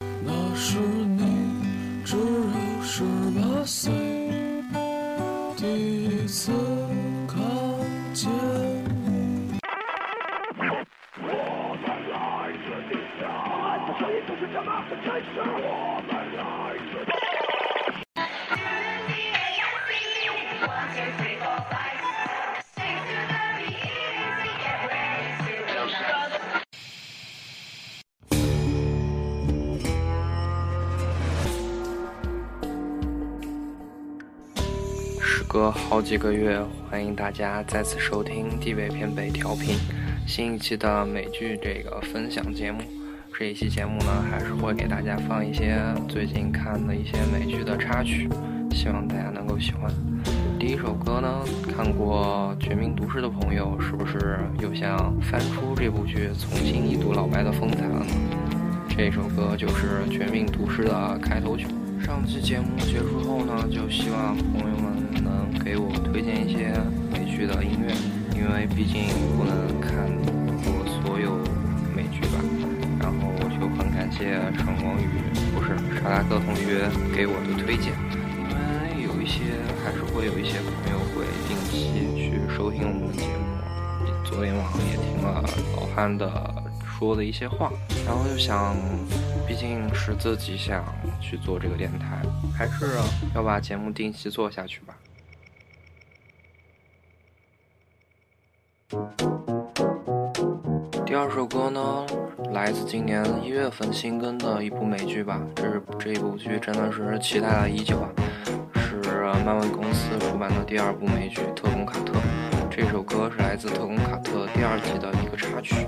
那是你只有十八岁，第一次看见你。时隔好几个月，欢迎大家再次收听地位偏北调频新一期的美剧这个分享节目。这一期节目呢，还是会给大家放一些最近看的一些美剧的插曲，希望大家能够喜欢。第一首歌呢，看过《绝命毒师》的朋友，是不是又想翻出这部剧，重新一睹老白的风采了呢？这首歌就是《绝命毒师》的开头曲。上期节目结束后呢，就希望朋友们给我推荐一些美剧的音乐，因为毕竟不能看过所有美剧吧。然后我就很感谢陈光宇，不是沙大哥同学给我的推荐，因为有一些还是会有一些朋友会定期去收听我们的节目。昨天晚上也听了老汉的说的一些话，然后就想，毕竟是自己想去做这个电台，还是要把节目定期做下去吧。第二首歌呢，来自今年一月份新更的一部美剧吧，这是这一部剧真的是期待了已久啊，是漫威公司出版的第二部美剧《特工卡特》。这首歌是来自《特工卡特》第二季的一个插曲。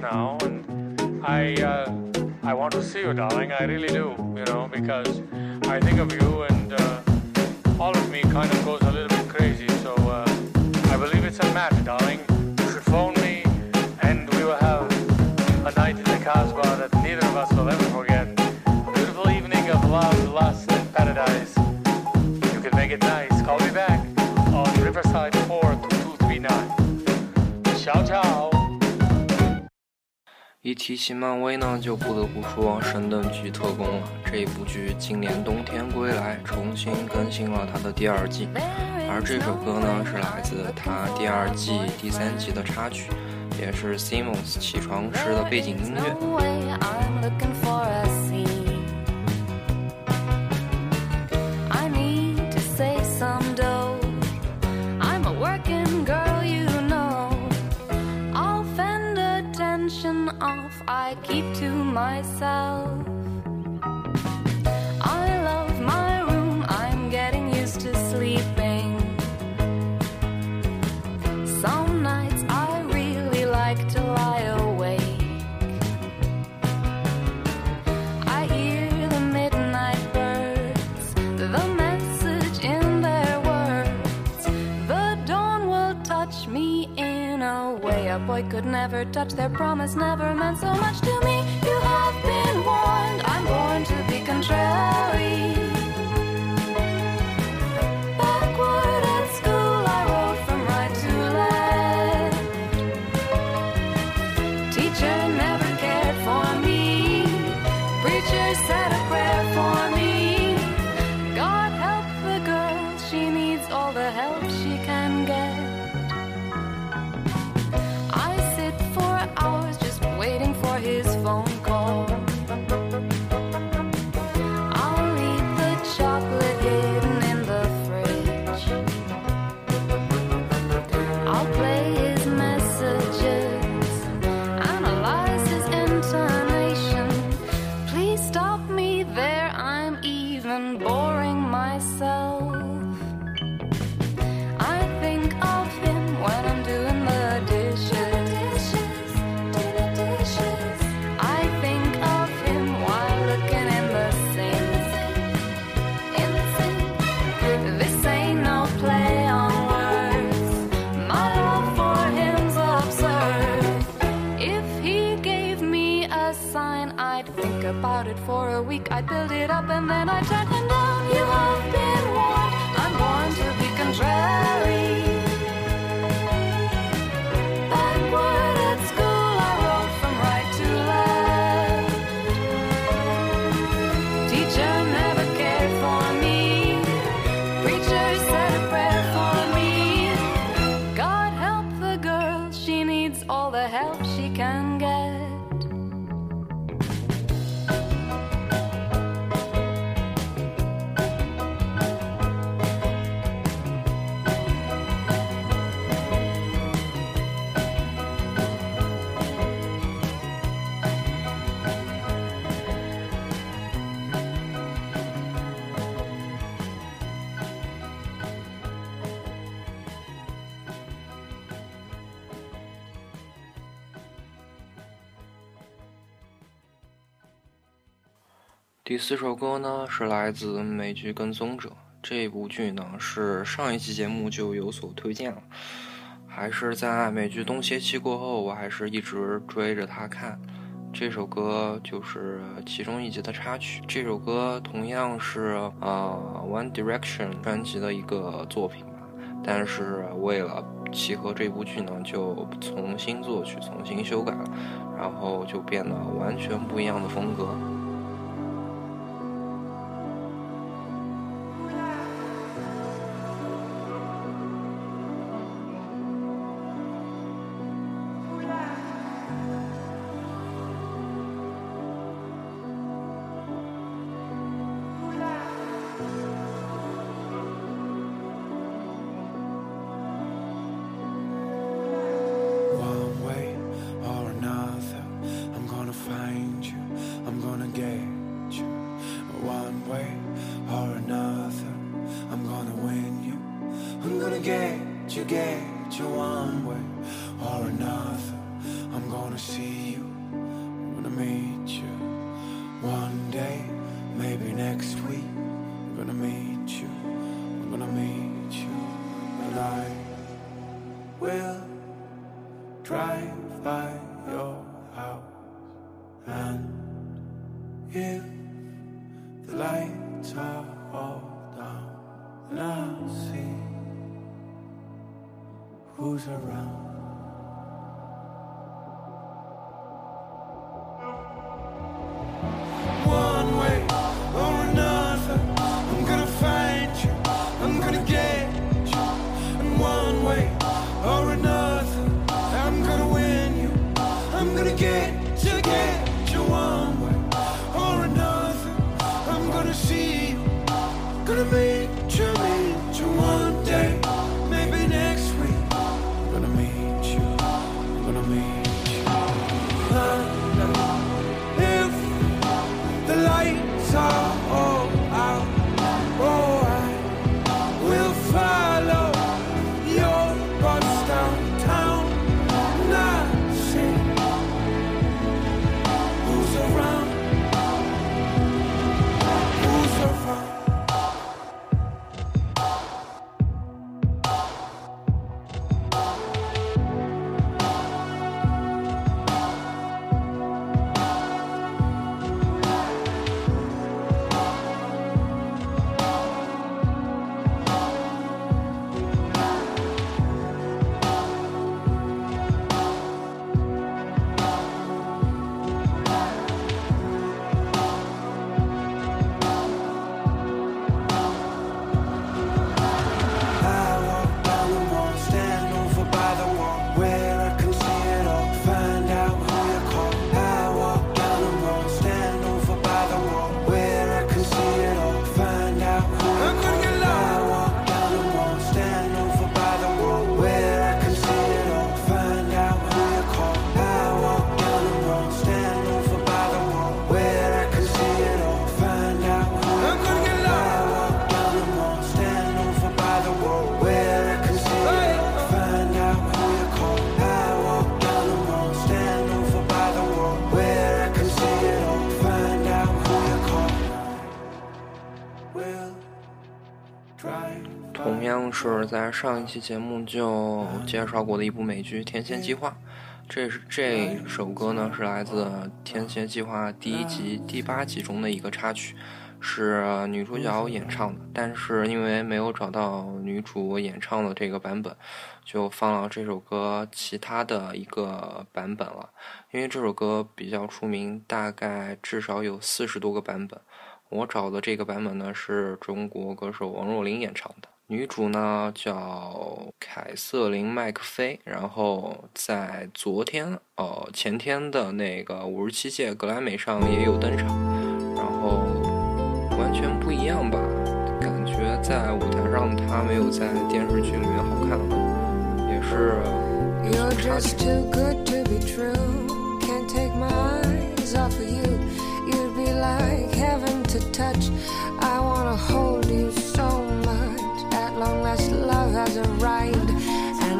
Now, and I, uh, I want to see you, darling. I really do, you know, because I think of you and uh, all of me kind of goes a little bit crazy. So uh, I believe it's a match, darling. You should phone me and we will have a night in the Casbah that neither of us will ever forget. A beautiful evening of love, lust, 一提起漫威呢，就不得不说《神盾局特工》了。这一部剧今年冬天归来，重新更新了它的第二季，而这首歌呢是来自它第二季第三集的插曲，也是 Simmons 起床时的背景音乐。Off, I keep to myself. Touch. Their promise never meant so much to me. All the help she can 第四首歌呢是来自美剧《跟踪者》这部剧呢是上一期节目就有所推荐了，还是在美剧东邪期过后，我还是一直追着它看。这首歌就是其中一集的插曲。这首歌同样是呃 One Direction 专辑的一个作品吧，但是为了契合这部剧呢，就重新作曲、重新修改了，然后就变得完全不一样的风格。your house and if the lights are all down. And I see who's around. 是在上一期节目就介绍过的一部美剧《天蝎计划》，这是这首歌呢是来自《天蝎计划》第一集第八集中的一个插曲，是女主角演唱的，但是因为没有找到女主演唱的这个版本，就放了这首歌其他的一个版本了。因为这首歌比较出名，大概至少有四十多个版本。我找的这个版本呢是中国歌手王若琳演唱的，女主呢叫凯瑟琳麦克菲，然后在昨天呃前天的那个五十七届格莱美上也有登场，然后完全不一样吧，感觉在舞台上她没有在电视剧里面好看，也是有差距。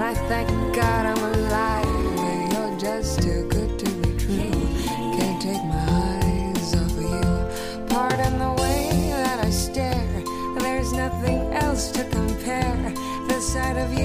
I thank God I'm alive. You're just too good to be true. Can't take my eyes off of you. Pardon the way that I stare. There's nothing else to compare. The sight of you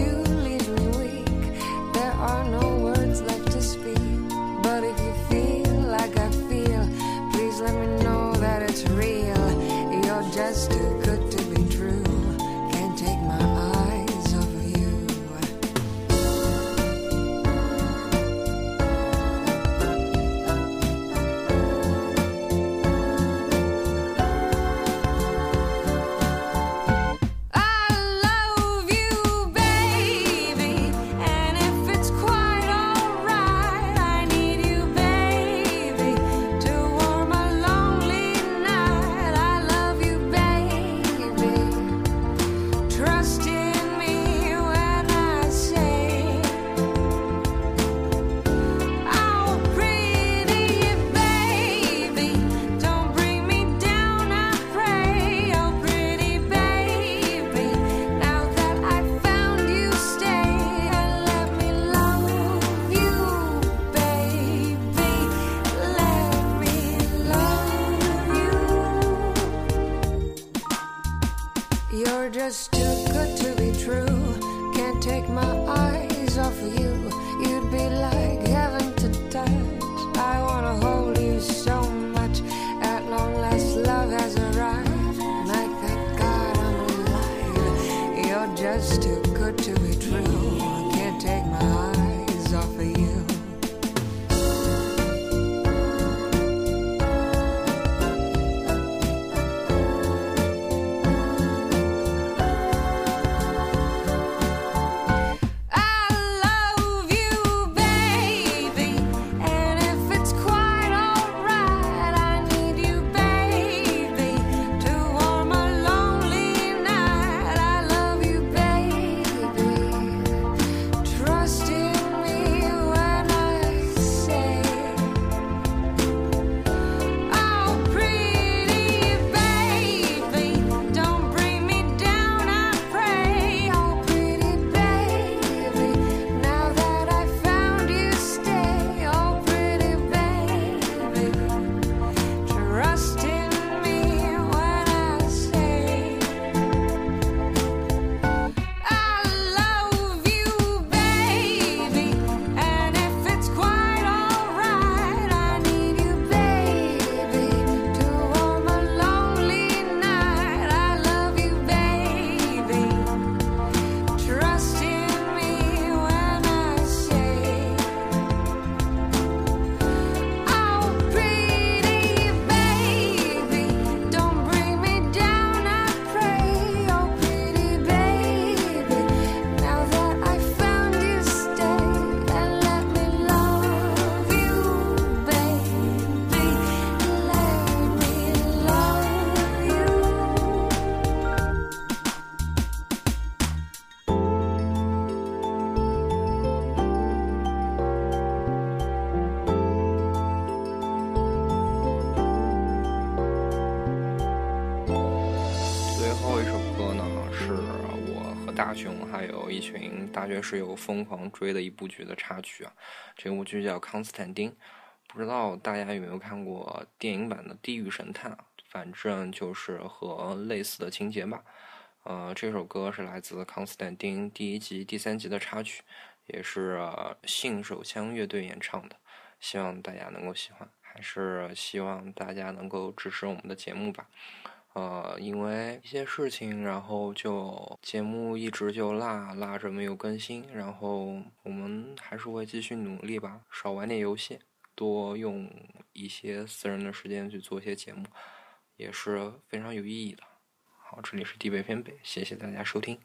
just 有一群大学室友疯狂追的一部剧的插曲啊。这部剧叫《康斯坦丁》，不知道大家有没有看过电影版的《地狱神探》啊？反正就是和类似的情节吧。呃，这首歌是来自《康斯坦丁》第一集、第三集的插曲，也是信手枪乐队演唱的。希望大家能够喜欢，还是希望大家能够支持我们的节目吧。呃，因为一些事情，然后就节目一直就落落着没有更新，然后我们还是会继续努力吧，少玩点游戏，多用一些私人的时间去做一些节目，也是非常有意义的。好，这里是地北偏北，谢谢大家收听。